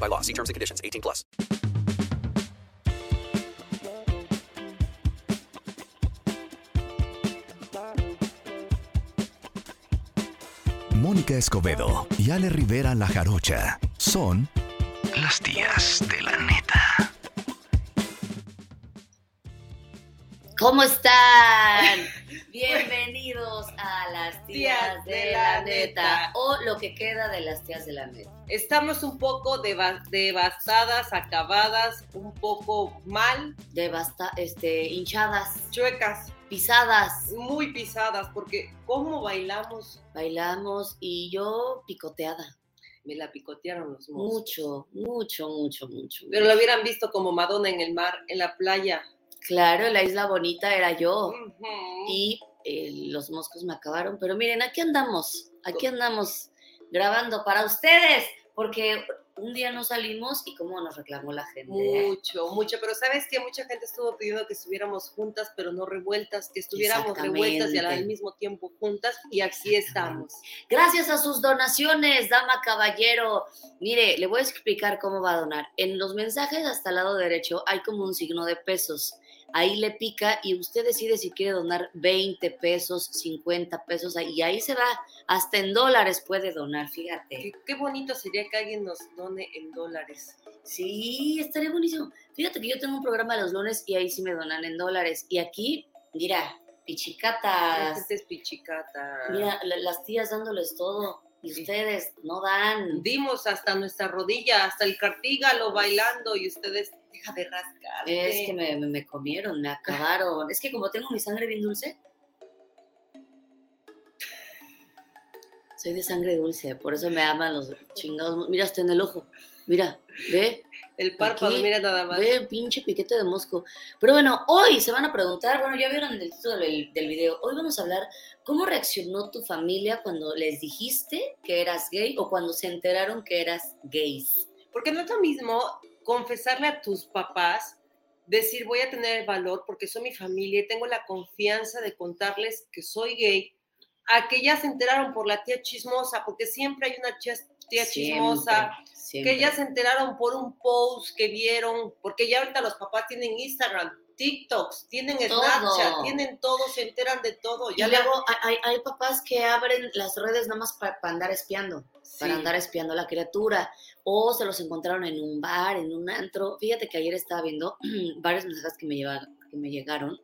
by law. See terms and conditions. 18 plus. Mónica Escobedo y Ale Rivera La Jarocha son las tías de la neta. ¿Cómo están? Bienvenidos a las tías de, la neta o lo que queda de las tías de la neta. Estamos un poco deva- devastadas, acabadas, un poco mal, Devasta, este, hinchadas, chuecas, pisadas, muy pisadas, porque ¿cómo bailamos? bailamos y yo picoteada. Me la picotearon los mozos. Mucho, mucho, mucho, mucho. Pero lo hubieran visto como Madonna en el mar, en la playa. Claro, la isla bonita era yo y eh, los moscos me acabaron. Pero miren, aquí andamos, aquí andamos grabando para ustedes, porque un día no salimos y cómo nos reclamó la gente. Mucho, mucho, pero sabes que mucha gente estuvo pidiendo que estuviéramos juntas, pero no revueltas, que estuviéramos revueltas y al mismo tiempo juntas, y aquí estamos. Gracias a sus donaciones, dama caballero. Mire, le voy a explicar cómo va a donar. En los mensajes hasta el lado derecho hay como un signo de pesos. Ahí le pica y usted decide si quiere donar 20 pesos, 50 pesos, y ahí se va. Hasta en dólares puede donar, fíjate. Qué, qué bonito sería que alguien nos done en dólares. Sí, estaría buenísimo. Fíjate que yo tengo un programa los lunes y ahí sí me donan en dólares. Y aquí, mira, pichicatas. gente es pichicata. Mira, la- las tías dándoles todo. Y ustedes no dan. Dimos hasta nuestra rodilla, hasta el cartígalo bailando y ustedes, deja de rascar. Es que me, me- comieron, me acabaron. Es que como tengo mi sangre bien dulce. Soy de sangre dulce, por eso me aman los chingados. Mira, hasta en el ojo. Mira, ve, El párpado, Aquí, mira nada más. ve, pinche piquete de mosco. Pero bueno, hoy se van a preguntar, bueno, ya vieron el título del, del video. Hoy vamos a hablar cómo reaccionó tu familia cuando les dijiste que eras gay o cuando se enteraron que eras gays. Porque no es lo mismo confesarle a tus papás, decir voy a tener el valor porque soy mi familia y tengo la confianza de contarles que soy gay, a que ya se enteraron por la tía chismosa, porque siempre hay una tía, tía chismosa, siempre. que ya se enteraron por un post que vieron, porque ya ahorita los papás tienen Instagram, TikToks, tienen Todo. Snapchat, tienen todo, se enteran de todo. Y Ya la- luego hay, papás que abren las redes nada más para, andar espiando, para andar espiando a la criatura, o se los encontraron en un bar, en un antro. Fíjate que ayer estaba viendo varios mensajes que me, llevaron, que me llegaron.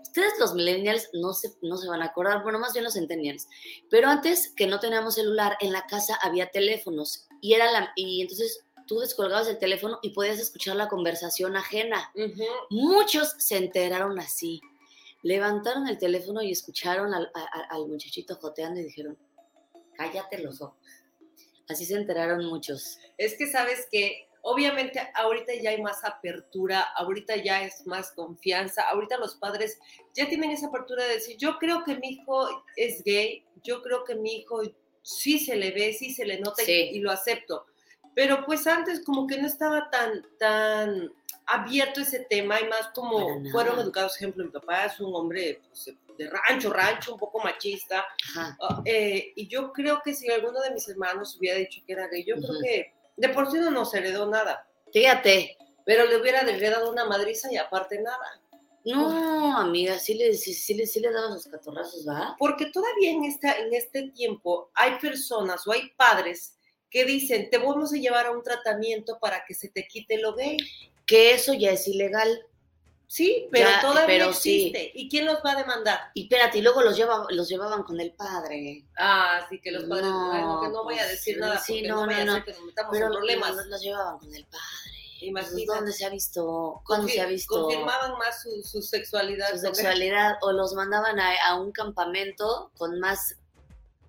Ustedes los millennials no se, no se van a acordar, bueno, más bien los centennials. Pero antes que no teníamos celular, en la casa había teléfonos y, era la, y entonces tú descolgabas el teléfono y podías escuchar la conversación ajena. Ujú. Muchos se enteraron así. Levantaron el teléfono y escucharon al, a- al muchachito joteando y dijeron, cállate los ojos. Así se enteraron muchos. Es que sabes que obviamente ahorita ya hay más apertura, ahorita ya es más confianza, ahorita los padres ya tienen esa apertura de decir, yo creo que mi hijo es gay, yo creo que mi hijo sí se le ve, sí se le nota y- Sí. y, lo acepto. Pero pues antes como que no estaba tan, tan abierto ese tema y más como fueron educados, ejemplo, mi papá es un hombre pues, de rancho, rancho, un poco machista. Ah, eh, y yo creo que si alguno de mis hermanos hubiera dicho que era gay, yo creo que de por sí no nos heredó nada, Fíjate. pero le hubiera heredado una madriza y aparte nada. No, amiga, sí le, sí, sí le, sí le daban sus catorrazos, ¿va? Porque todavía en, esta, en este tiempo hay personas o hay padres que dicen, te vamos a llevar a un tratamiento para que se te quite lo gay. Que eso ya es ilegal. Sí, pero Ya, todavía pero sí. existe. ¿Y quién los va a demandar? Y espérate, y luego los, lleva, los llevaban con el padre. Ah, sí, que los padres. No, ay, no, que no voy a pues, decir nada. sí, no, no, voy no, que nos metamos Pero en problemas. los, los llevaban con el padre. Imagínate. Pues, ¿Dónde se ha visto? ¿Cuándo Confir- se ha visto Confirmaban más su, su sexualidad. su sexualidad? O los mandaban a, a un campamento con más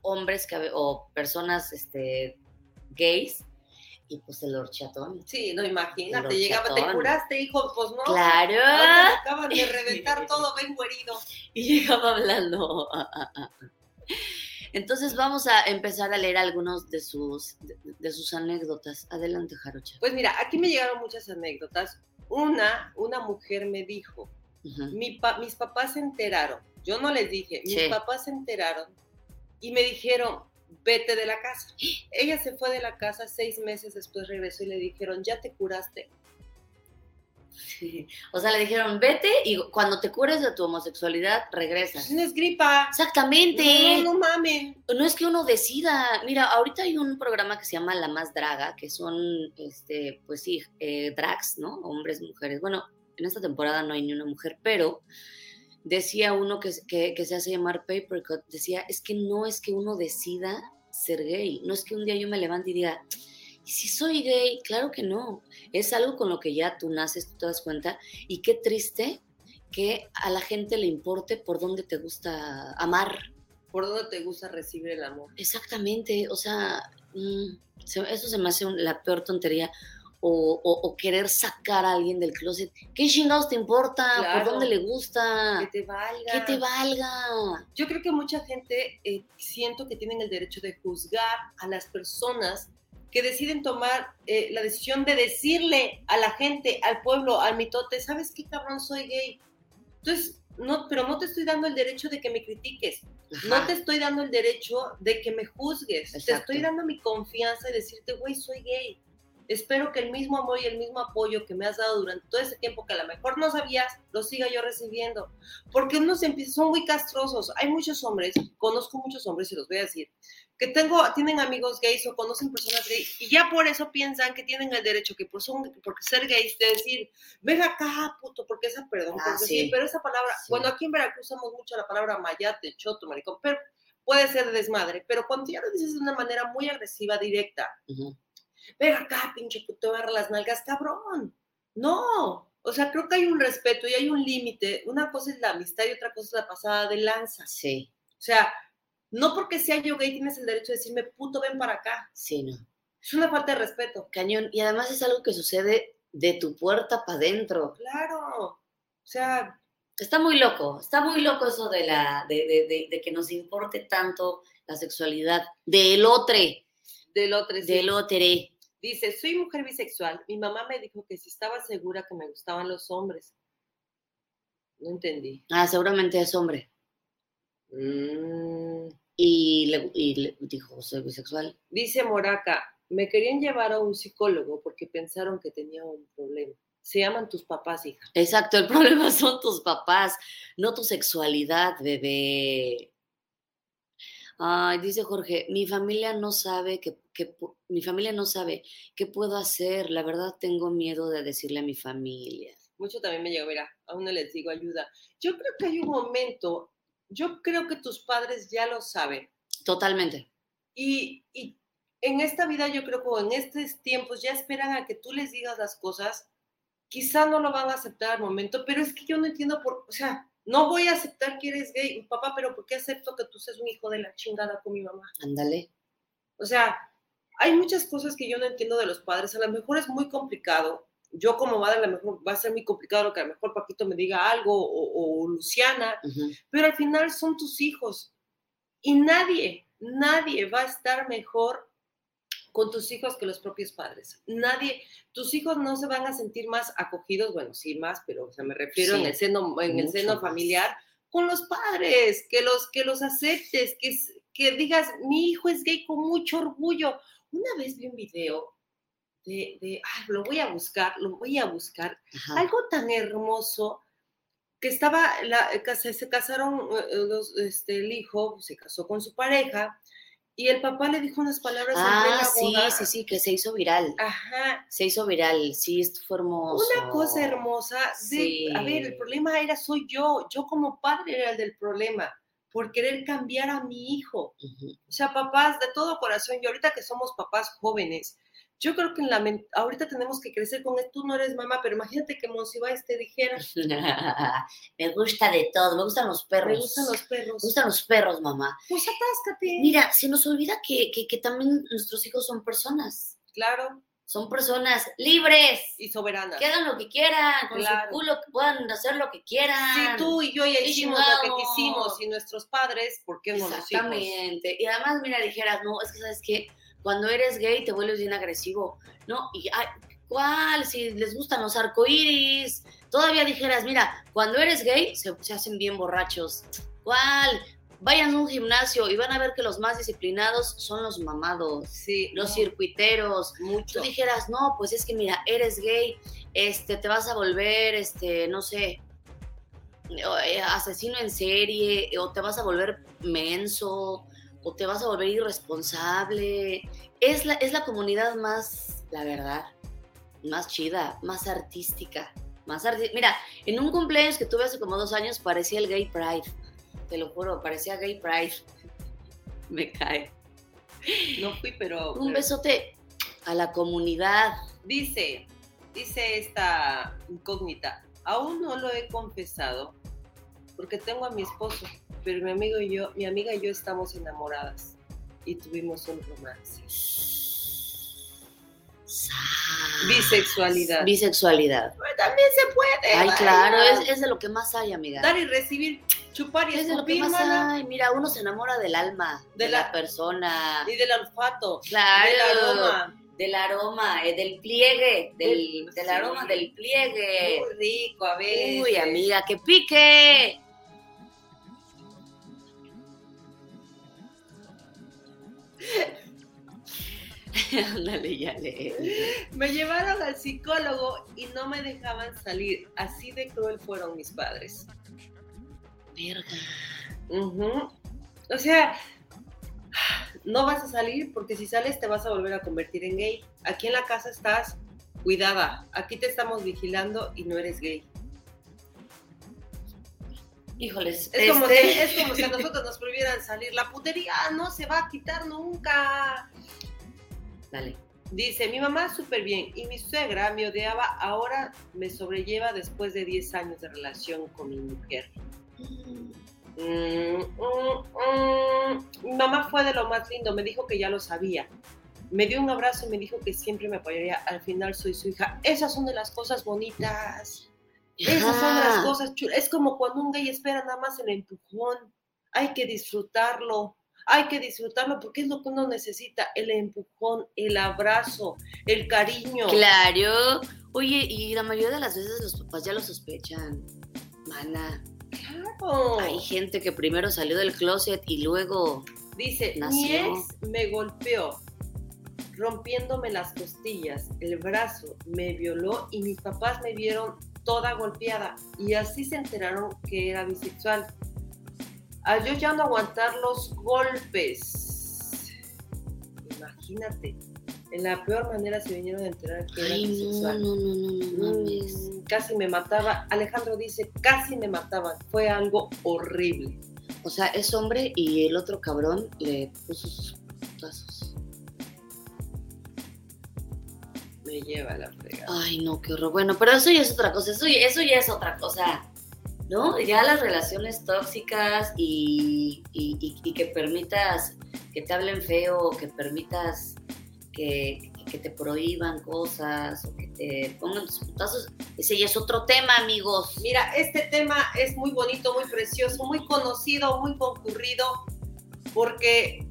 hombres que, o personas este, gays y pues el horchatón. Sí, no, imagínate, llegaba, te curaste, hijo, pues no. ¡Claro! Ahora te acaban de reventar todo, vengo herido. Y llegaba hablando. ah, ah, ah. Entonces vamos a empezar a leer algunos de sus, de, de sus anécdotas. Adelante, Jarocha. Pues mira, aquí me llegaron muchas anécdotas. Una, una mujer me dijo, mi pa- mis papás se enteraron, yo no les dije, mis Sí. papás se enteraron y me dijeron, vete de la casa. Ella se fue de la casa, seis meses después regresó y le dijeron, ya te curaste. Sí. O sea, le dijeron, vete y cuando te cures de tu homosexualidad, regresas. No es gripa. Exactamente. No, no, no mamen. No es que uno decida. Mira, ahorita hay un programa que se llama La Más Draga, que son, este, pues sí, eh, drags, ¿no? Hombres, mujeres. Bueno, en esta temporada no hay ni una mujer, pero decía uno que, que, que se hace llamar Papercut, decía, es que no es que uno decida ser gay, no es que un día yo me levante y diga, ¿y si soy gay? Claro que no. Es algo con lo que ya tú naces, tú te das cuenta, y qué triste que a la gente le importe por dónde te gusta amar. ¿Por dónde te gusta recibir el amor? Exactamente, o sea, mm, eso se me hace la peor tontería. O, o- o querer sacar a alguien del closet. ¿Qué chingados te importa? Claro. ¿Por dónde le gusta? Que te valga. Que te valga. Yo creo que mucha gente eh, siento que tienen el derecho de juzgar a las personas que deciden tomar eh, la decisión de decirle a la gente, al pueblo, al mitote, ¿sabes qué cabrón soy gay? Entonces, no, pero no te estoy dando el derecho de que me critiques, no Ajá. te estoy dando el derecho de que me juzgues, te Exacto. estoy dando mi confianza y decirte, güey, soy gay. Espero que el mismo amor y el mismo apoyo que me has dado durante todo ese tiempo que a lo mejor no sabías, lo siga yo recibiendo. Porque unos empiezan, son muy castrosos. Hay muchos hombres, conozco muchos hombres y los voy a decir, que tengo, tienen amigos gays o conocen personas gays y ya por eso piensan que tienen el derecho, que por, son, por ser gays, de decir, ven acá, puto, porque esa, perdón, Ah, porque sí. sí, pero esa palabra, Sí. bueno, aquí en Veracruz usamos mucho la palabra mayate, choto, maricón, pero puede ser desmadre, pero cuando ya lo dices de una manera muy agresiva, directa. Ven acá, pinche puto, agarra las nalgas, cabrón. No, o sea, creo que hay un respeto y hay un límite. Una cosa es la amistad y otra cosa es la pasada de lanza. Sí, O sea, no porque sea yo gay tienes el derecho de decirme, puto, ven para acá. sí, no. Es una falta de respeto. Cañón. Y además es algo que sucede de tu puerta para adentro. Claro. O sea, Está muy loco, está muy loco eso de, la, de, de- de- de que nos importe tanto la sexualidad del otro, del otro sí. del otro. Dice, soy mujer bisexual. Mi mamá me dijo que si estaba segura que me gustaban los hombres. No entendí. Ah, seguramente es hombre. Mm. Y le, y le dijo, soy bisexual. Dice Moraca, me querían llevar a un psicólogo porque pensaron que tenía un problema. Se llaman tus papás, hija. Exacto, el problema son tus papás, no tu sexualidad, bebé. Ay, dice Jorge, mi familia no sabe que, que mi familia no sabe qué puedo hacer. La verdad tengo miedo de decirle a mi familia. Mucho también me llegó, mira, aún no les digo ayuda. Yo creo que hay un momento, yo creo que tus padres ya lo saben. Totalmente. Y, y en esta vida, yo creo que en estos tiempos ya esperan a que tú les digas las cosas. Quizá no lo van a aceptar al momento, pero es que yo no entiendo por, o sea, no voy a aceptar que eres gay, papá, pero ¿por qué acepto que tú seas un hijo de la chingada con mi mamá? Ándale. O sea, hay muchas cosas que yo no entiendo de los padres. A lo mejor es muy complicado. Yo como madre a lo mejor va a ser muy complicado lo que a lo mejor Paquito me diga algo o, o Luciana, pero al final son tus hijos. Y nadie, nadie va a estar mejor con tus hijos que los propios padres. Nadie, tus hijos no se van a sentir más acogidos, bueno, sí más, pero o sea, me refiero Sí, en el seno, en el seno más. familiar con los padres, que los que los aceptes, que que digas, mi hijo es gay con mucho orgullo. Una vez vi un video de, de ay, lo voy a buscar, lo voy a buscar, Ajá. algo tan hermoso que estaba, la, eh, casa- se casaron, eh, los, este, el hijo se casó con su pareja Y el papá le dijo unas palabras en Ah, plena sí, boda. sí, sí, que se hizo viral. Ajá. Se hizo viral, sí, esto fue hermoso. Una cosa hermosa. de- Sí. A ver, el problema era soy yo. Yo como padre era el del problema por querer cambiar a mi hijo. Ujú. O sea, papás de todo corazón, y ahorita que somos papás jóvenes, yo creo que en la men- ahorita tenemos que crecer con esto. Tú no eres mamá, pero imagínate que Monsiváis te dijera, me gusta de todo, me gustan los perros. me gustan los perros. Me gustan los perros, mamá. Pues atáscate. Mira, se nos olvida que, que, que también nuestros hijos son personas. Claro, Son personas libres. y soberana. Que hagan lo que quieran, con Claro. su culo, que puedan hacer lo que quieran. Si tú y yo ya Sí, hicimos lo que quisimos y nuestros padres, ¿por qué no los hijos? Exactamente. Y además, mira, dijeras, no, es que sabes que cuando eres gay te vuelves bien agresivo. No, y ay, ¿cuál? Si les gustan los arcoíris. Todavía dijeras, mira, cuando eres gay se, se hacen bien borrachos. ¿Cuál? Vayan a un gimnasio y van a ver que los más disciplinados son los mamados, Sí, los no, circuiteros. mucho. Tú dijeras, no, pues es que mira, eres gay, este, te vas a volver, este, no sé, eh, asesino en serie, o te vas a volver menso, o te vas a volver irresponsable. Es la, es la comunidad más, la verdad, más chida, más artística. Más arti- Mira, en un cumpleaños que tuve hace como dos años parecía el Gay Pride. Te lo juro, parecía Gay Pride. Me cae. No fui, pero... Un pero- besote a la comunidad. Dice, dice esta incógnita, aún no lo he confesado porque tengo a mi esposo, pero mi amigo y yo, mi amiga y yo estamos enamoradas y tuvimos un romance. Bisexualidad. Bisexualidad. Pero también se puede. Ay, vaya. claro, es, es de lo que más hay, amiga. Dar y recibir, chupar y Es de lo que más mana, hay. Mira, uno se enamora del alma, de, De la, la- persona. y del olfato, Claro. del aroma. Del aroma, eh, del pliegue, del, Del- del sí. aroma del pliegue. Muy rico a veces. Uy, amiga, que pique. Ándale, ya le. Me llevaron al psicólogo y no me dejaban salir. Así de cruel fueron mis padres. Verga. O sea, no vas a salir porque si sales te vas a volver a convertir en gay. Aquí en la casa estás cuidada. Aquí te estamos vigilando y no eres gay. Híjoles. Es, como, este- si, es como si a nosotros nos prohibieran salir. La putería no se va a quitar nunca. Dale. Dice, mi mamá súper bien y mi suegra me odiaba, ahora me sobrelleva después de 10 años de relación con mi mujer. Mm, mm, mm. Mi mamá fue de lo más lindo, me dijo que ya lo sabía. Me dio un abrazo y me dijo que siempre me apoyaría. Al final soy su hija. Esas son de las cosas bonitas. Esas son las cosas chulas. Es como cuando un gay espera nada más el empujón. Hay que disfrutarlo. Hay que disfrutarlo porque es lo que uno necesita. El empujón, el abrazo, el cariño. Claro. Oye, y la mayoría de las veces los papás ya lo sospechan. Mana, Claro. hay gente que primero salió del closet y luego. Dice, mi ex me golpeó, rompiéndome las costillas, el brazo, me violó y mis papás me vieron toda golpeada y así se enteraron que era bisexual. Al yo ya no aguantar los golpes, imagínate, en la peor manera se vinieron a enterar que era Ay, bisexual. no, no, no. Mm, casi me mataba. Alejandro dice, casi me mataban. Fue algo horrible. O sea, es hombre y el otro cabrón le puso sus putazos. Me lleva la fregada. Ay, no, qué horror. Bueno, pero eso ya es otra cosa. Eso, ya- eso ya es otra cosa. ¿No? Ya las relaciones tóxicas y, y- y- y que permitas que te hablen feo, que permitas que, que te prohíban cosas o que te pongan tus putazos. Ese ya es otro tema, amigos. Mira, este tema es muy bonito, muy precioso, muy conocido, muy concurrido, porque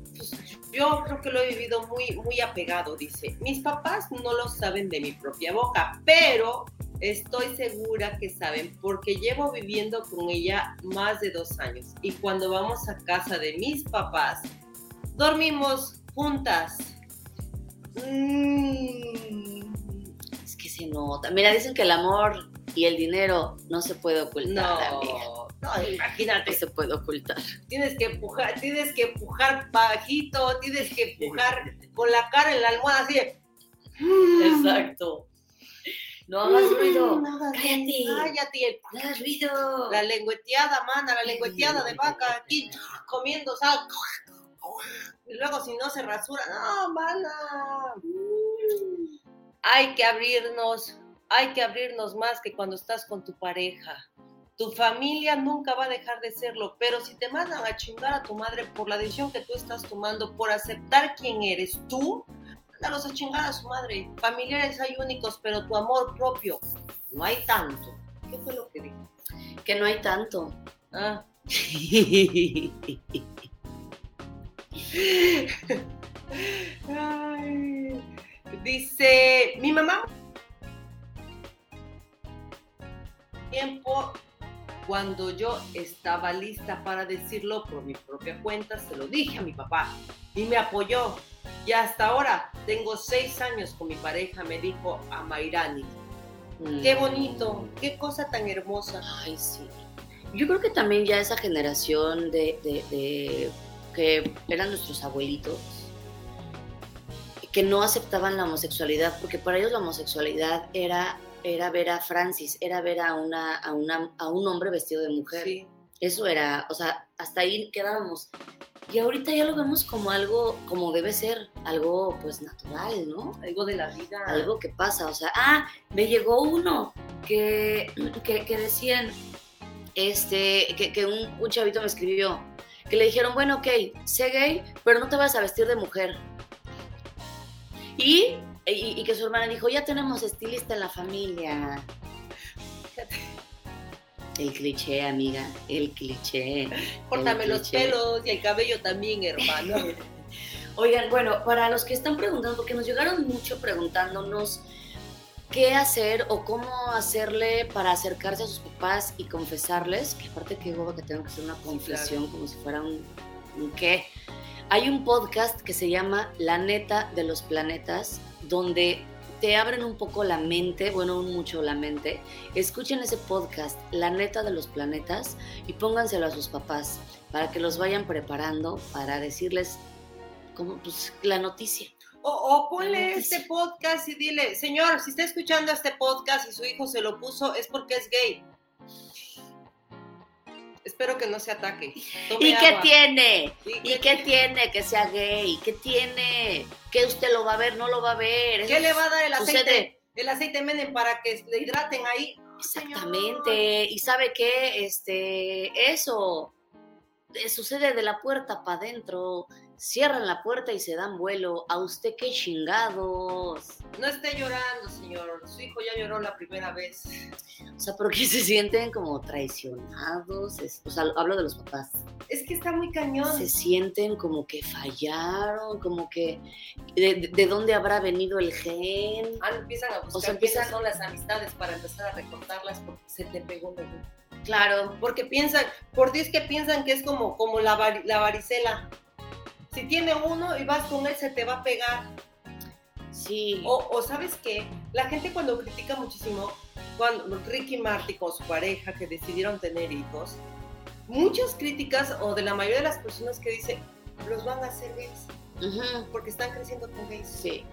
yo creo que lo he vivido muy, muy apegado, dice. Mis papás no lo saben de mi propia boca, pero estoy segura que saben, porque llevo viviendo con ella más de dos años. Y cuando vamos a casa de mis papás, dormimos juntas. Mm, Es que se nota. Mira, dicen que el amor y el dinero no se puede ocultar, amiga. No, imagínate, se puede ocultar. tienes que empujar, tienes que empujar bajito, tienes que empujar con la cara en la almohada así de, Exacto. No hagas ruido. No hagas Cállate. Cállate, No hagas ruido. la lengüeteada, mana, la lengüeteada de vaca, aquí comiendo sal. Y luego si no se rasura, no, mana. Hay que abrirnos, hay que abrirnos más que cuando estás con tu pareja. Tu familia nunca va a dejar de serlo, pero si te mandan a chingar a tu madre por la decisión que tú estás tomando, por aceptar quién eres tú, mándalos a chingar a su madre. Familiares hay únicos, pero tu amor propio no hay tanto. ¿Qué fue lo que dijo? Que no hay tanto. Ah. Ay, dice, mi mamá tiempo cuando yo estaba lista para decirlo por mi propia cuenta, se lo dije a mi papá y me apoyó. Y hasta ahora tengo seis años con mi pareja, me dijo a Mairani. Qué bonito, qué cosa tan hermosa. Ay, sí. Yo creo que también ya esa generación de, de- de- que eran nuestros abuelitos, que no aceptaban la homosexualidad, porque para ellos la homosexualidad era, era ver a Francis, era ver a, una, a, una, a un hombre vestido de mujer. Sí. Eso era, o sea, hasta ahí quedábamos. Y ahorita ya lo vemos como algo, como debe ser, algo pues natural, ¿no? Algo de la vida. algo que pasa, o sea, ah, me llegó uno que, que, que decían, este, que, que un, un chavito me escribió, que le dijeron, bueno, ok, sé gay, pero no te vas a vestir de mujer. Y, y, y que su hermana dijo, ya tenemos estilista en la familia. El cliché, amiga, el cliché. Córtame los pelos y el cabello también, hermano. Oigan, bueno, para los que están preguntando, porque nos llegaron mucho preguntándonos qué hacer o cómo hacerle para acercarse a sus papás y confesarles, que aparte que huevo que tengo que hacer una confesión como si fuera un, un qué. Hay un podcast que se llama La neta de los planetas, donde te abren un poco la mente, bueno, mucho la mente. Escuchen ese podcast, La neta de los planetas, y pónganselo a sus papás para que los vayan preparando para decirles como pues la noticia. O, o ponle este podcast y dile, señor, si está escuchando este podcast y su hijo se lo puso, es porque es gay. Espero que no se ataque. Tome ¿Y qué agua. tiene? ¿Y ¿Y qué tiene que sea gay? ¿Qué tiene? ¿Que usted lo va a ver? No lo va a ver. ¿Qué le va a dar el Sucede. aceite? El aceite Menem para que le hidraten ahí. Exactamente. ¿Y sabe qué? Este, eso eh, sucede de la puerta para adentro. Cierran la puerta y se dan vuelo. ¿A usted qué chingados? No esté llorando, señor. Su hijo ya lloró la primera vez. O sea, porque se sienten como traicionados. Es- o sea, hablo de los papás. Es que está muy cañón. se sienten como que fallaron, como que de, de- de dónde habrá venido el gen. Ah, empiezan a buscar O sea, empiezan- son las amistades para empezar a recortarlas porque se te pegó. Claro, Porque piensan, por Dios que piensan que es como, como la, la varicela. Si tiene uno y vas con él, se te va a pegar. sí. O, o sabes qué, la gente cuando critica muchísimo, cuando Ricky Martin con su pareja que decidieron tener hijos, muchas críticas o de la mayoría de las personas que dicen, los van a hacer gays porque están creciendo con gays. sí.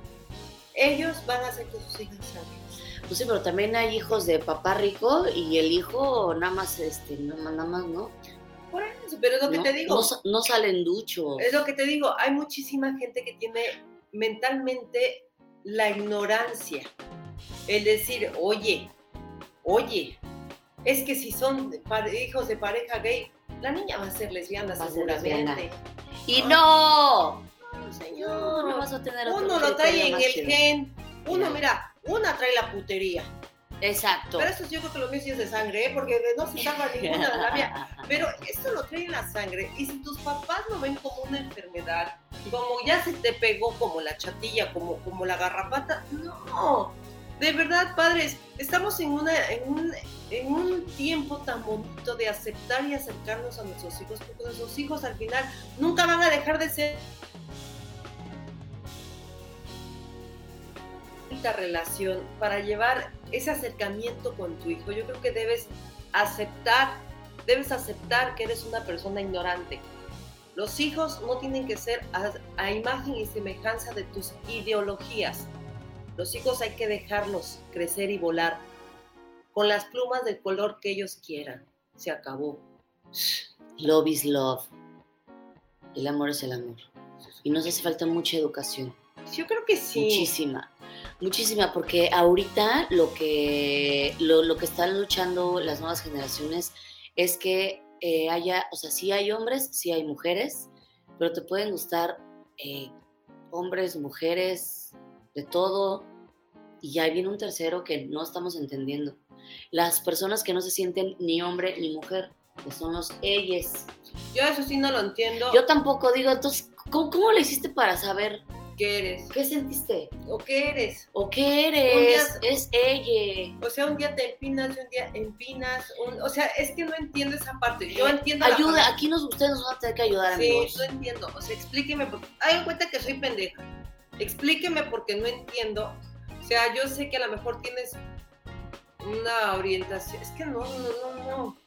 Ellos van a hacer que sus hijos sean gays. Pues sí, pero también hay hijos de papá rico y el hijo nada más, este, no, nada más, ¿no? Eso, pero es lo que no, te digo. no no salen duchos. Es lo que te digo, hay muchísima gente que tiene mentalmente la ignorancia. El decir, oye, oye, es que si son hijos de pareja gay, la niña va a ser lesbiana Va a ser seguramente. Y no, No, no, señor. no vas a tener Uno lo trae en el gen. Uno, mira, una trae la putería. Exacto. Pero eso yo creo que lo mío sí es de sangre, ¿eh? porque no se salva ninguna de la mía. Pero esto lo trae en la sangre. Y si tus papás lo ven como una enfermedad, como ya se te pegó como la chatilla, como, como la garrapata, no. De verdad, padres, estamos en, una, en, un, en un tiempo tan bonito de aceptar y acercarnos a nuestros hijos, porque nuestros hijos al final nunca van a dejar de ser esta relación para llevar ese acercamiento con tu hijo. Yo creo que debes aceptar debes aceptar que eres una persona ignorante. Los hijos no tienen que ser a, a imagen y semejanza de tus ideologías. Los hijos hay que dejarlos crecer y volar con las plumas del color que ellos quieran. Se acabó. Love is love. El amor es el amor. Y nos hace falta mucha educación. Yo creo que sí. Muchísima. Muchísima, porque ahorita lo que, lo, lo que están luchando las nuevas generaciones es que eh, haya, o sea, sí hay hombres, sí hay mujeres, pero te pueden gustar eh, hombres, mujeres, de todo. Y ya viene un tercero que no estamos entendiendo. Las personas que no se sienten ni hombre ni mujer, que son los ellos. Yo eso sí no lo entiendo. Yo tampoco digo, entonces, ¿cómo, cómo le hiciste para saber ¿Qué eres? qué sentiste? ¿O qué eres? ¿O qué eres? Es ella. O sea, un día te empinas y un día empinas. un- o sea, es que no entiendo esa parte. Yo entiendo Ayuda, aquí nos, ustedes nos van a tener que ayudar, Sí, amigos. no entiendo. O sea, explíqueme. Porque, hagan cuenta que soy pendeja. Explíqueme porque no entiendo. O sea, yo sé que a lo mejor tienes una orientación. Es que no, no, no, no.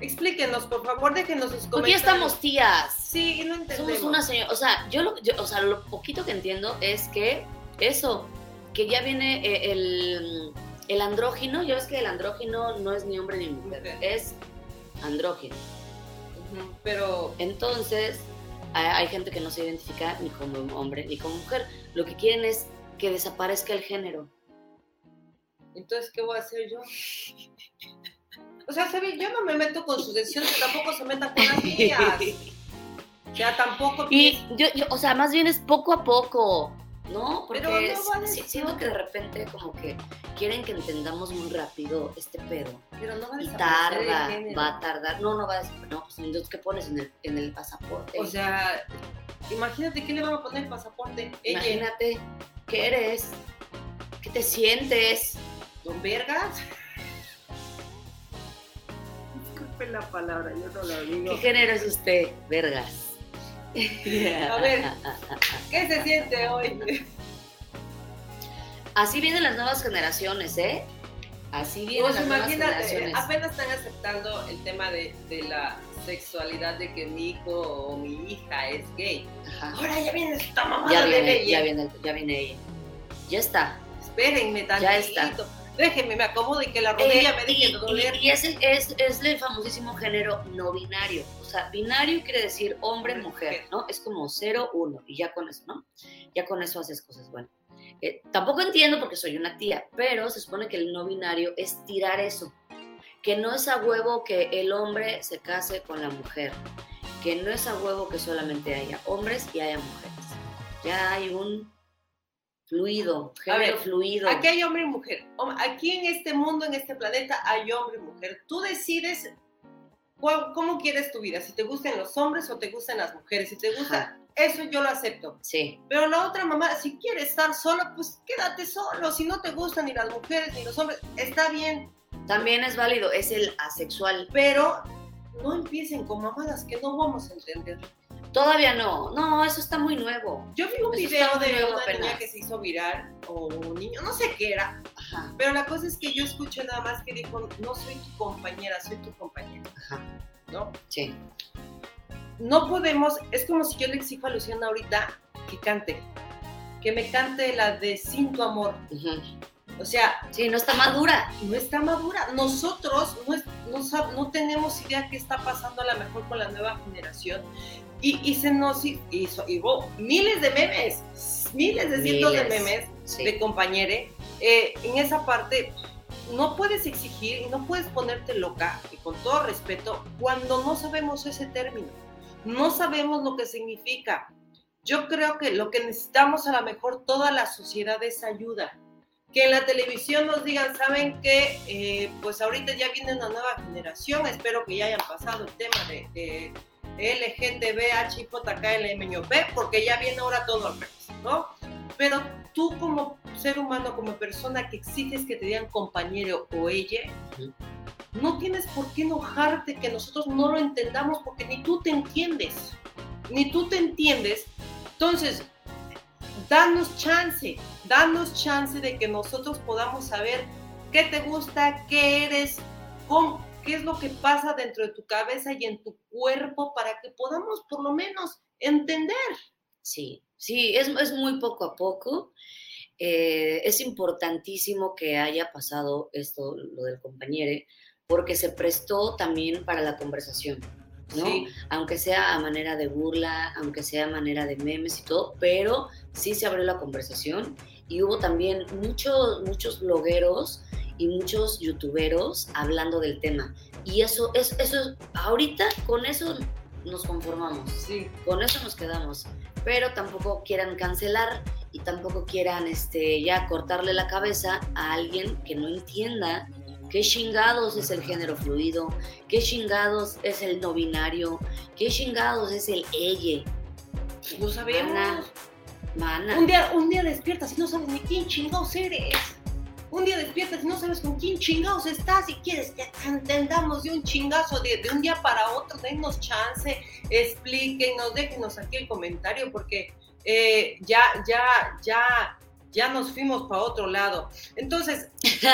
Explíquenos, por favor, déjenos sus Porque ya comentarios. estamos tías. Sí, no entendemos. Somos una señora. O sea, yo lo, yo- o sea, lo poquito que entiendo es que eso, que ya viene eh, el, el andrógino. Ya ves que el andrógino no es ni hombre ni mujer, es andrógino. Pero, Entonces, hay, hay gente que no se identifica ni como hombre ni como mujer. Lo que quieren es que desaparezca el género. entonces, ¿qué voy a hacer yo? O sea, ¿sabe? yo no me meto con sus decisiones, tampoco se metan con las mías. O sea, tampoco Y yo, yo, o sea, más bien es poco a poco, ¿no? Porque Pero no es- va a si- des- siento que de repente como que quieren que entendamos muy rápido este pedo. Pero no va a Y tarda, va a tardar. No, no va a desaparecer. No, pues entonces, ¿qué pones en el, en el pasaporte? O sea, imagínate qué le van a poner el pasaporte. Ella, Imagínate, ¿qué eres? ¿Qué te sientes? ¿Don Vergas? Disculpe la palabra, yo no la digo. ¿Qué género es usted? Vergas. A ver. ¿Qué se siente hoy? Así vienen las nuevas generaciones, ¿eh? Así vienen Pues las nuevas generaciones. apenas están aceptando el tema de, de la sexualidad de que mi hijo o mi hija es gay. Ajá. Ahora ya viene esta mamada Ya de viene, ley. ya viene, ya viene ella. Ya está. Espérenme tantito. Ya está. Déjenme, me acomodo y que la rodilla Eh, me deje y, de doler. y- y es, el, es, es el famosísimo género no binario. O sea, binario quiere decir hombre, Hombre, mujer, mujer. ¿no? Es como 0, 1 y ya con eso, ¿no? Ya con eso haces cosas. Bueno, eh, tampoco entiendo porque soy una tía, pero se supone que el no binario es tirar eso. Que no es a huevo que el hombre se case con la mujer. Que no es a huevo que solamente haya hombres y haya mujeres. Ya hay un fluido, género ver, fluido. Aquí hay hombre y mujer. Aquí en este mundo, en este planeta, hay hombre y mujer. Tú decides cuál- cómo quieres tu vida, si te gustan los hombres o te gustan las mujeres. Si te gusta, eso yo lo acepto. Sí. Pero la otra mamá, si quieres estar sola, pues quédate solo. Si no te gustan ni las mujeres ni los hombres, está bien. También es válido, es el asexual. Pero no empiecen con mamadas que no vamos a entender. Todavía no, no, eso está muy nuevo. Yo vi un Eso video de nuevo una apenas. niña que se hizo viral, o un niño, no sé qué era, Ajá, pero la cosa es que yo escuché nada más que dijo, no soy tu compañera, soy tu compañera, ajá, ¿no? sí. No podemos, es como si yo le exijo a Luciana ahorita que cante, que me cante la de Sin tu amor. ujú. O sea, Sí, no está madura. no está madura. Nosotros no, es- no, no tenemos idea qué está pasando a lo mejor con la nueva generación. Y, y se nos hi- hizo, hubo miles de memes, miles de cientos de Miles. memes Sí. de compañere. eh, en esa parte no puedes exigir y no puedes ponerte loca, y con todo respeto, cuando no sabemos ese término. No sabemos lo que significa. Yo creo que lo que necesitamos a lo mejor toda la sociedad es ayuda. Que en la televisión nos digan, saben que eh, pues ahorita ya viene una nueva generación, espero que ya hayan pasado el tema de, de LGTB, HJKLMP, porque ya viene ahora todo al revés, ¿no? Pero tú como ser humano, como persona que exiges que te digan compañero o ella, no tienes por qué enojarte que nosotros no lo entendamos porque ni tú te entiendes, ni tú te entiendes. Entonces, danos chance, danos chance de que nosotros podamos saber qué te gusta, qué eres, con qué es lo que pasa dentro de tu cabeza y en tu cuerpo para que podamos por lo menos entender. Sí, sí, es, es muy poco a poco. Eh, es importantísimo que haya pasado esto, lo del compañero, porque se prestó también para la conversación, ¿no? Sí. Aunque sea a manera de burla, aunque sea a manera de memes y todo, pero sí se abrió la conversación y hubo también muchos, muchos blogueros y muchos youtuberos hablando del tema. Y eso, es, eso, ahorita con eso nos conformamos. Sí. Con eso nos quedamos. Pero tampoco quieran cancelar y tampoco quieran este, ya cortarle la cabeza a alguien que no entienda qué chingados es el género fluido, qué chingados es el no binario, qué chingados es el ella. No sabemos. Mana, mana. Un día, un día despiertas y no sabes ni quién chingados eres. Un día despiertas y no sabes con quién chingados estás y quieres que te entendamos de un chingazo, de, de un día para otro. Denos chance, explíquenos, déjenos aquí el comentario porque eh, ya, ya, ya, ya nos fuimos para otro lado. Entonces,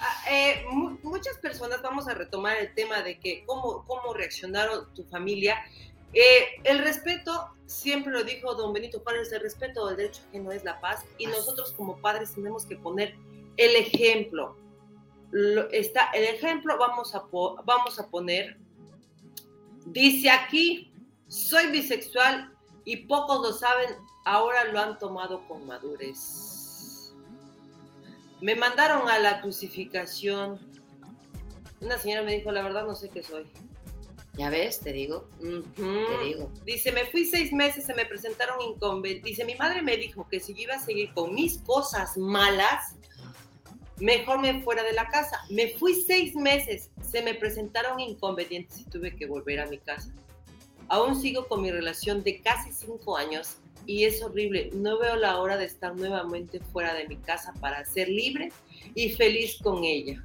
Ah, eh, mu- muchas personas vamos a retomar el tema de que cómo, cómo reaccionaron tu familia. Eh, el respeto, siempre lo dijo don Benito Juárez, el respeto del derecho ajeno es la paz y nosotros como padres tenemos que poner el ejemplo. Lo- está el ejemplo, vamos a, po- vamos a poner, dice aquí, soy bisexual y pocos lo saben, ahora lo han tomado con madurez. Me mandaron a la crucificación. Una señora me dijo, la verdad no sé qué soy. Ya ves, te digo, te digo. Dice, me fui seis meses, se me presentaron inconvenientes. Dice, mi madre me dijo que si yo iba a seguir con mis cosas malas, mejor me fuera de la casa. Me fui seis meses, se me presentaron inconvenientes y tuve que volver a mi casa. Aún sigo con mi relación de casi cinco años y es horrible. No veo la hora de estar nuevamente fuera de mi casa para ser libre y feliz con ella.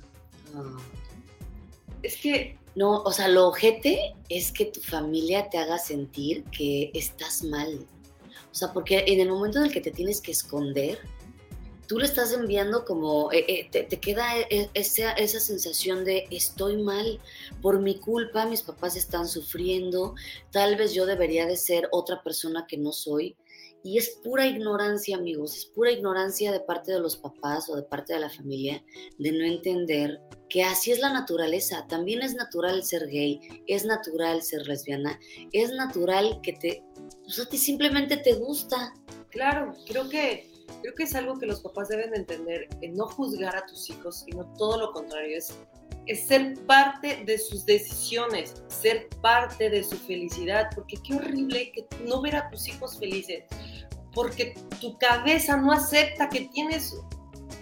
Ah. Es que, No, o sea, lo ojete es que tu familia te haga sentir que estás mal. O sea, porque en el momento en el que te tienes que esconder, tú le estás enviando como, eh, eh, te, te queda e- esa, esa sensación de estoy mal, por mi culpa mis papás están sufriendo, tal vez yo debería de ser otra persona que no soy. Y es pura ignorancia, amigos, es pura ignorancia de parte de los papás o de parte de la familia de no entender que así es la naturaleza. También es natural ser gay, es natural ser lesbiana, es natural que te, pues a ti simplemente te gusta. Claro, creo que, creo que es algo que los papás deben de entender, en no juzgar a tus hijos, sino todo lo contrario, es, es ser parte de sus decisiones, ser parte de su felicidad, porque qué horrible que no ver a tus hijos felices, porque tu cabeza no acepta que tienes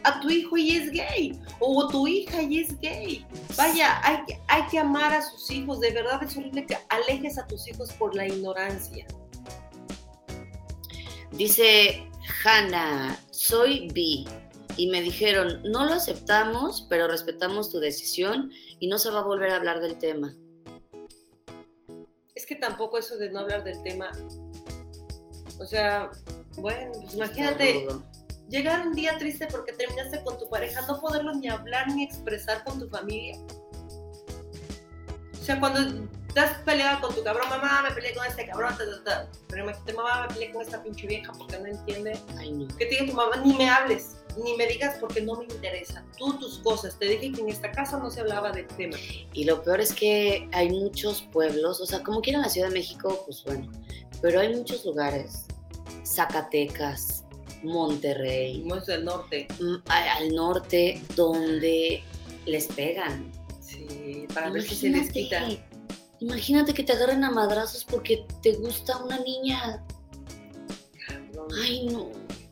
a tu hijo y es gay, o tu hija y es gay. Vaya, hay, hay que amar a sus hijos, de verdad es horrible que alejes a tus hijos por la ignorancia. Dice Hannah, soy bi. Y me dijeron, no lo aceptamos, pero respetamos tu decisión y no se va a volver a hablar del tema. Es que tampoco eso de no hablar del tema. O sea, bueno, pues imagínate llegar un día triste porque terminaste con tu pareja, no poderlo ni hablar ni expresar con tu familia. O sea, cuando estás peleado con tu cabrón, mamá, me peleé con este cabrón, ta, ta, ta. pero imagínate, mamá, me peleé con esta pinche vieja porque no entiende. Ay, no. Que te diga tu mamá, ni me hables, ni me digas porque no me interesa. Tú tus cosas. Te dije que en esta casa no se hablaba del tema. Y lo peor es que hay muchos pueblos, o sea, como quiera en la Ciudad de México, pues bueno, pero hay muchos lugares, Zacatecas, Monterrey, es del norte. mm, al norte, donde les pegan. Sí, para ver si se les quita. Imagínate que te agarren a madrazos porque te gusta una niña. Cabrón. Ay, no.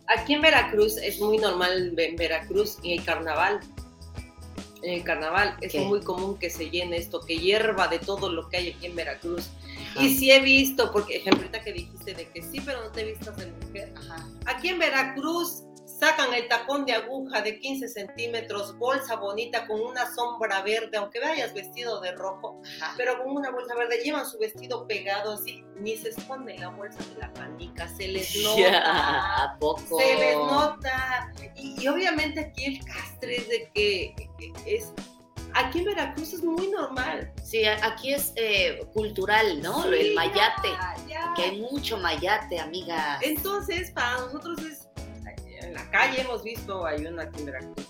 Aquí en Veracruz es muy normal en Veracruz en el carnaval. En el carnaval es ¿Qué? muy común que se llene esto, que hierva de todo lo que hay aquí en Veracruz. Ajá. Y sí he visto, porque ejemplo ahorita que dijiste de que sí, pero no te vistas de mujer. Ajá. Aquí en Veracruz sacan el tacón de aguja de 15 centímetros, bolsa bonita con una sombra verde, aunque vayas vestido de rojo, Ajá. pero con una bolsa verde, llevan su vestido pegado así, ni se esconde la bolsa de la panica, se les nota. Ya, ¿A poco? Se les nota. Y, y obviamente aquí el castre es de que es. aquí en Veracruz es muy normal. Sí, aquí es eh, cultural, ¿no? Sí, el mayate. ya, ya. Que hay mucho mayate, amigas. Entonces, para nosotros es, la calle hemos visto, hay una aquí en Veracruz,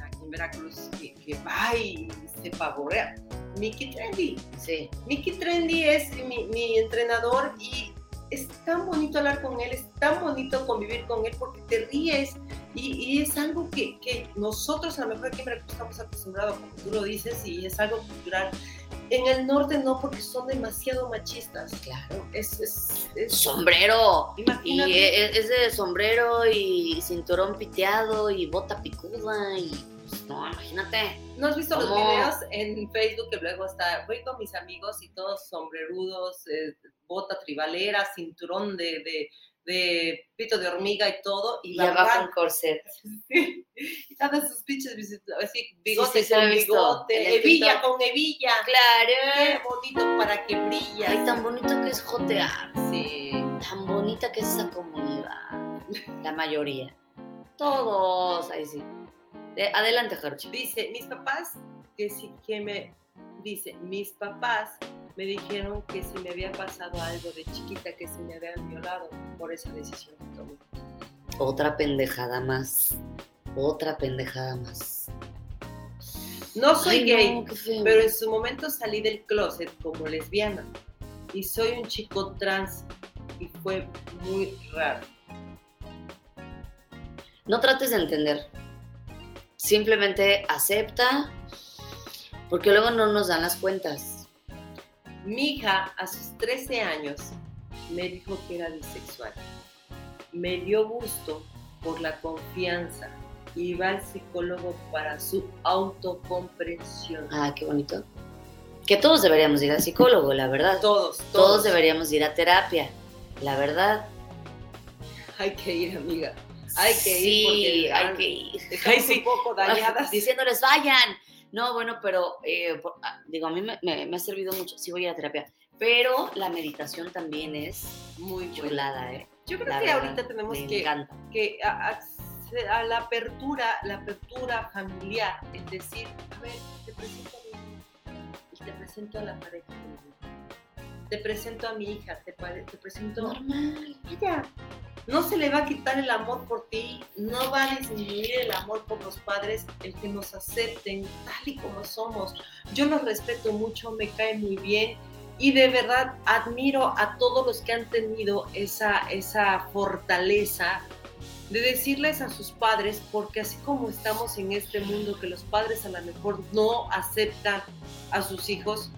aquí en Veracruz que, que va y se pavorea. Mickey Trendy. Sí. Mickey Trendy es mi, mi entrenador y es tan bonito hablar con él, es tan bonito convivir con él porque te ríes y, y es algo que, que nosotros a lo mejor aquí en Veracruz estamos acostumbrados, como tú lo dices, y es algo cultural. En el norte no, porque son demasiado machistas. Claro. Es, es, es- Sombrero. Y imagínate. e- es de sombrero y cinturón piteado y bota picuda y pues, no, imagínate. ¿No has visto los videos en Facebook que luego está, voy con mis amigos y todos sombrerudos, eh, bota tribalera, cinturón de, de, de pito de hormiga y todo, y, Y abajo un corset. y todas sus pinches así, bigote sí, con bigote, hebilla con hebilla. Qué Claro. bonito para que brilla. Ay, tan bonito que es jotear. Sí. Tan bonita que es esa comunidad. La mayoría. Todos. Ahí sí. De- adelante, Jarocho. Dice, mis papás, que sí, que me, dice, mis papás me dijeron que si me había pasado algo de chiquita, que se me habían violado por esa decisión que tomé. Otra pendejada más. Otra pendejada más. No soy Ay, gay, no, pero en su momento salí del closet como lesbiana y soy un chico trans y fue muy raro. No trates de entender. Simplemente acepta, porque luego no nos dan las cuentas. Mi hija a sus 13 años me dijo que era bisexual. Me dio gusto por la confianza y va al psicólogo para su autocomprensión. Ah, qué bonito. Que todos deberíamos ir al psicólogo, la verdad. Todos, todos, Todos deberíamos ir a terapia, la verdad. Hay que ir, amiga. Hay que sí, ir porque hay que ir. Ay, sí. un poco dañadas. Diciéndoles, vayan. No, bueno, pero, eh, por- ah, digo, a mí me, me- me ha servido mucho, sí voy a ir a terapia, pero la meditación también es muy chulada, ¿eh? Yo creo La que verdad, ahorita tenemos que que a, a- a la apertura, la apertura familiar, es decir, a ver, te presento a mi hijo y te presento a la pareja de mi hijo. Te presento a mi hija, te, te presento Normal. ella. No se le va a quitar el amor por ti, no va a disminuir el amor por los padres, el que nos acepten tal y como somos. Yo los respeto mucho, me cae muy bien y de verdad admiro a todos los que han tenido esa, esa fortaleza de decirles a sus padres, porque así como estamos en este mundo que los padres a lo mejor no aceptan a sus hijos,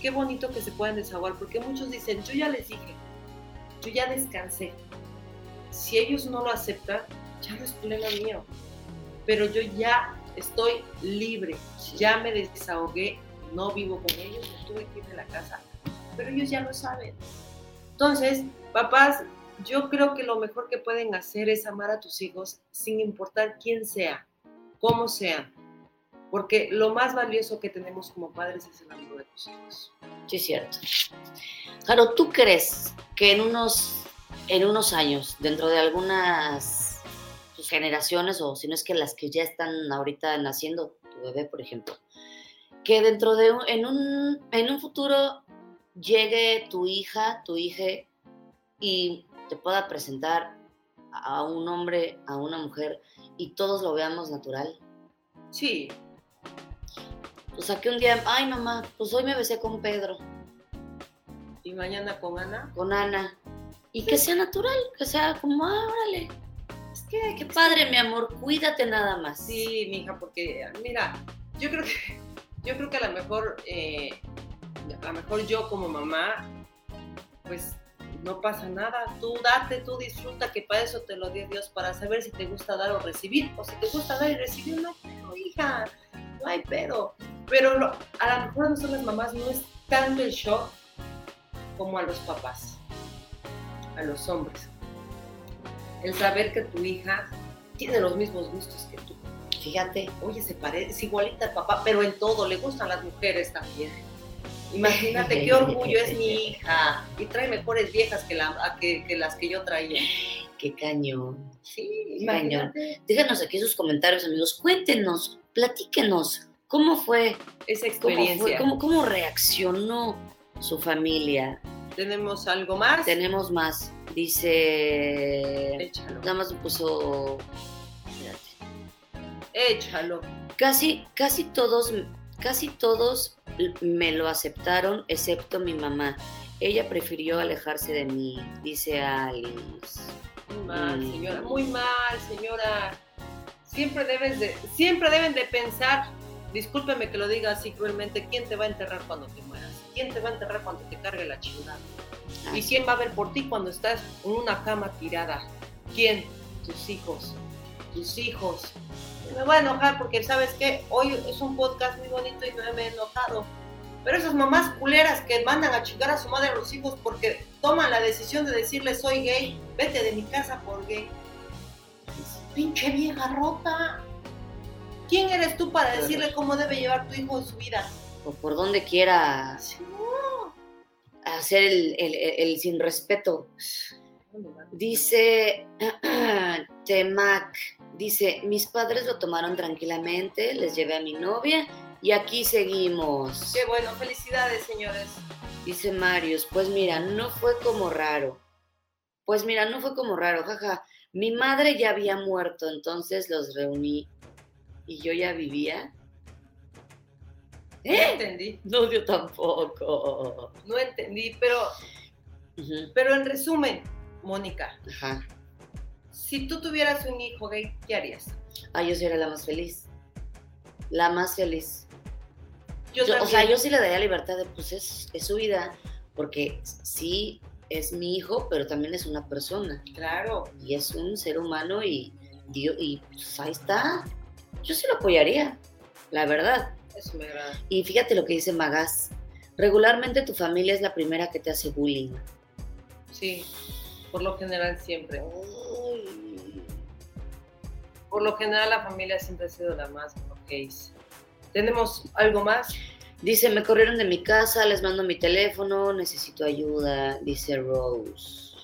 qué bonito que se puedan desahogar, porque muchos dicen, yo ya les dije, yo ya descansé. Si ellos no lo aceptan, ya no es problema mío. Pero yo ya estoy libre, ya me desahogué, no vivo con ellos, me tuve que ir de la casa, pero ellos ya lo saben. Entonces, papás, yo creo que lo mejor que pueden hacer es amar a tus hijos sin importar quién sea, cómo sea, porque lo más valioso que tenemos como padres es el amor de tus hijos. Sí, es cierto. Jaro, ¿tú crees que en unos, en unos años, dentro de algunas pues, generaciones, o si no es que las que ya están ahorita naciendo, tu bebé, por ejemplo, que dentro de un, en, un, en un futuro llegue tu hija, tu hija, y te pueda presentar a un hombre, a una mujer, y todos lo veamos natural? Sí, O sea, que un día, ay mamá, pues hoy me besé con Pedro. y mañana con Ana. con Ana. Y que sea natural, que sea como, ah, órale. Es que, Qué padre, mi amor, cuídate nada más. Sí, mija, porque mira, yo creo que yo creo que a lo mejor eh, a lo mejor yo como mamá, pues no pasa nada. Tú date, tú disfruta, que para eso te lo dio Dios, para saber si te gusta dar o recibir. O si te gusta dar y recibir, no pedo, hija, no hay pedo. Pero a lo mejor a nosotros las mamás no es tanto el shock como a los papás, a los hombres. El saber que tu hija tiene los mismos gustos que tú. Fíjate, Oye, se parece, es igualita al papá, pero en todo, le gustan las mujeres también. Imagínate qué orgullo es mi hija. Y trae mejores viejas que, la, a que, que las que yo traía. qué cañón. Sí, Cañón. Déjanos aquí sus comentarios, amigos. Cuéntenos, platíquenos. ¿Cómo fue? esa ¿Cómo, fue? experiencia. ¿Cómo, cómo reaccionó su familia? ¿Tenemos algo más? Tenemos más. Dice. Échalo. Nada más me puso. espérate. Échalo. Casi, casi todos, casi todos me lo aceptaron, excepto mi mamá. Ella prefirió alejarse de mí, dice Alice. Muy mal, Mm. señora. Muy mal, señora. Siempre debes de, siempre deben de pensar, discúlpeme que lo diga así cruelmente, ¿quién te va a enterrar cuando te mueras? ¿Quién te va a enterrar cuando te cargue la chingada? ¿Y quién va a ver por ti cuando estás en una cama tirada? ¿Quién? Tus hijos. Tus hijos. Me voy a enojar porque, ¿sabes qué? Hoy es un podcast muy bonito y no me he enojado. Pero esas mamás culeras que mandan a chingar a su madre a los hijos porque toman la decisión de decirle soy gay, vete de mi casa por gay. Pinche vieja rota. ¿Quién eres tú para decirle cómo debe llevar tu hijo su vida? O por donde quiera no. hacer el, el- el- el sin respeto. Dice Temac, dice, mis padres lo tomaron tranquilamente, les llevé a mi novia y aquí seguimos. Qué bueno, felicidades, señores. Dice Marius, pues mira, no fue como raro. Pues mira, no fue como raro, jaja. Mi madre ya había muerto, entonces los reuní y yo ya vivía. No ¿Eh? entendí, No, yo tampoco. no entendí, pero, pero en resumen, Mónica, Ajá. Si tú tuvieras un hijo gay, ¿qué harías? Ah, yo sí era la más feliz. La más feliz. Yo, Yo- o sea, yo sí le daría libertad de, pues es, es su vida, porque sí es mi hijo, pero también es una persona. Claro, Y es un ser humano y, Dios, y pues ahí está. Yo sí lo apoyaría, la verdad. eso me agrada. Y fíjate lo que dice Magas. Regularmente tu familia es la primera que te hace bullying. Sí, por lo general siempre. Por lo general la familia siempre ha sido la más. ¿Tenemos algo más? Dice, me corrieron de mi casa, les mando mi teléfono, necesito ayuda, dice Rose.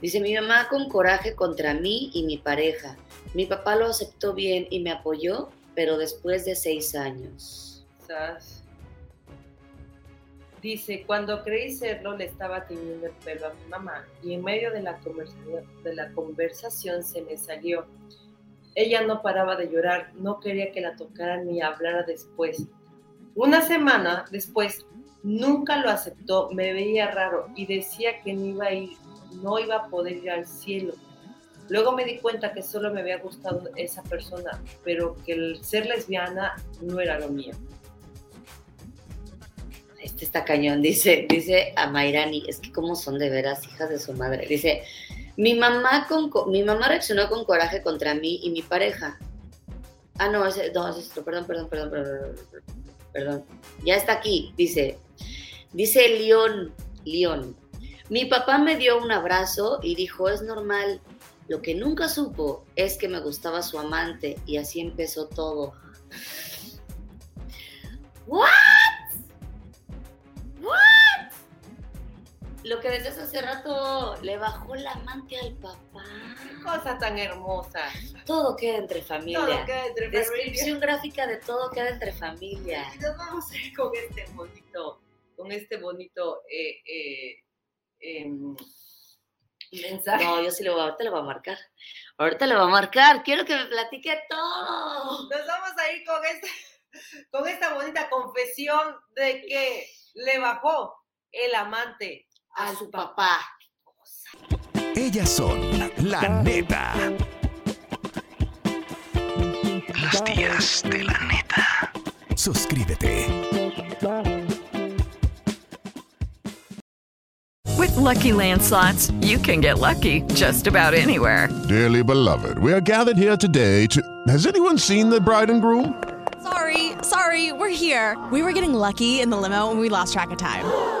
Dice, mi mamá con coraje contra mí y mi pareja. Mi papá lo aceptó bien y me apoyó, pero después de seis años. Dice, cuando creí serlo, le estaba tiñendo el pelo a mi mamá y en medio de la, conversación, se me salió. Ella no paraba de llorar, no quería que la tocaran ni hablara después. Una semana después, nunca lo aceptó, me veía raro y decía que no iba a ir, no iba a poder ir al cielo. Luego me di cuenta que solo me había gustado esa persona, pero que el ser lesbiana no era lo mío. Este está cañón, dice, dice a Mayrani, es que cómo son de veras hijas de su madre. Dice, mi mamá, con, co- mi mamá reaccionó con coraje contra mí y mi pareja. Ah, no, ese, es otro, perdón, perdón, perdón, perdón, perdón. Ya está aquí, dice, dice León, León. Mi papá me dio un abrazo y dijo, es normal. Lo que nunca supo es que me gustaba su amante y así empezó todo. ¿What? Lo que decías hace rato, le bajó la amante al papá. Cosa tan hermosa. Todo queda entre familia. Todo queda entre Descripción gráfica de todo queda entre familia. Y nos vamos a ir con este bonito, con este bonito eh, eh, em, mensaje. No, yo sí le voy, ahorita le voy a marcar. Ahorita le voy a marcar. Quiero que me platique todo. Nos vamos a ir con, este, con esta bonita confesión de que le bajó el amante A su papá. Ellas son la neta. Las tías de la neta. Suscríbete. With Lucky Land slots, you can get lucky just about anywhere. Dearly beloved, we are gathered here today to. Has anyone seen the bride and groom? Sorry, sorry, we're here. We were getting lucky in the limo and we lost track of time.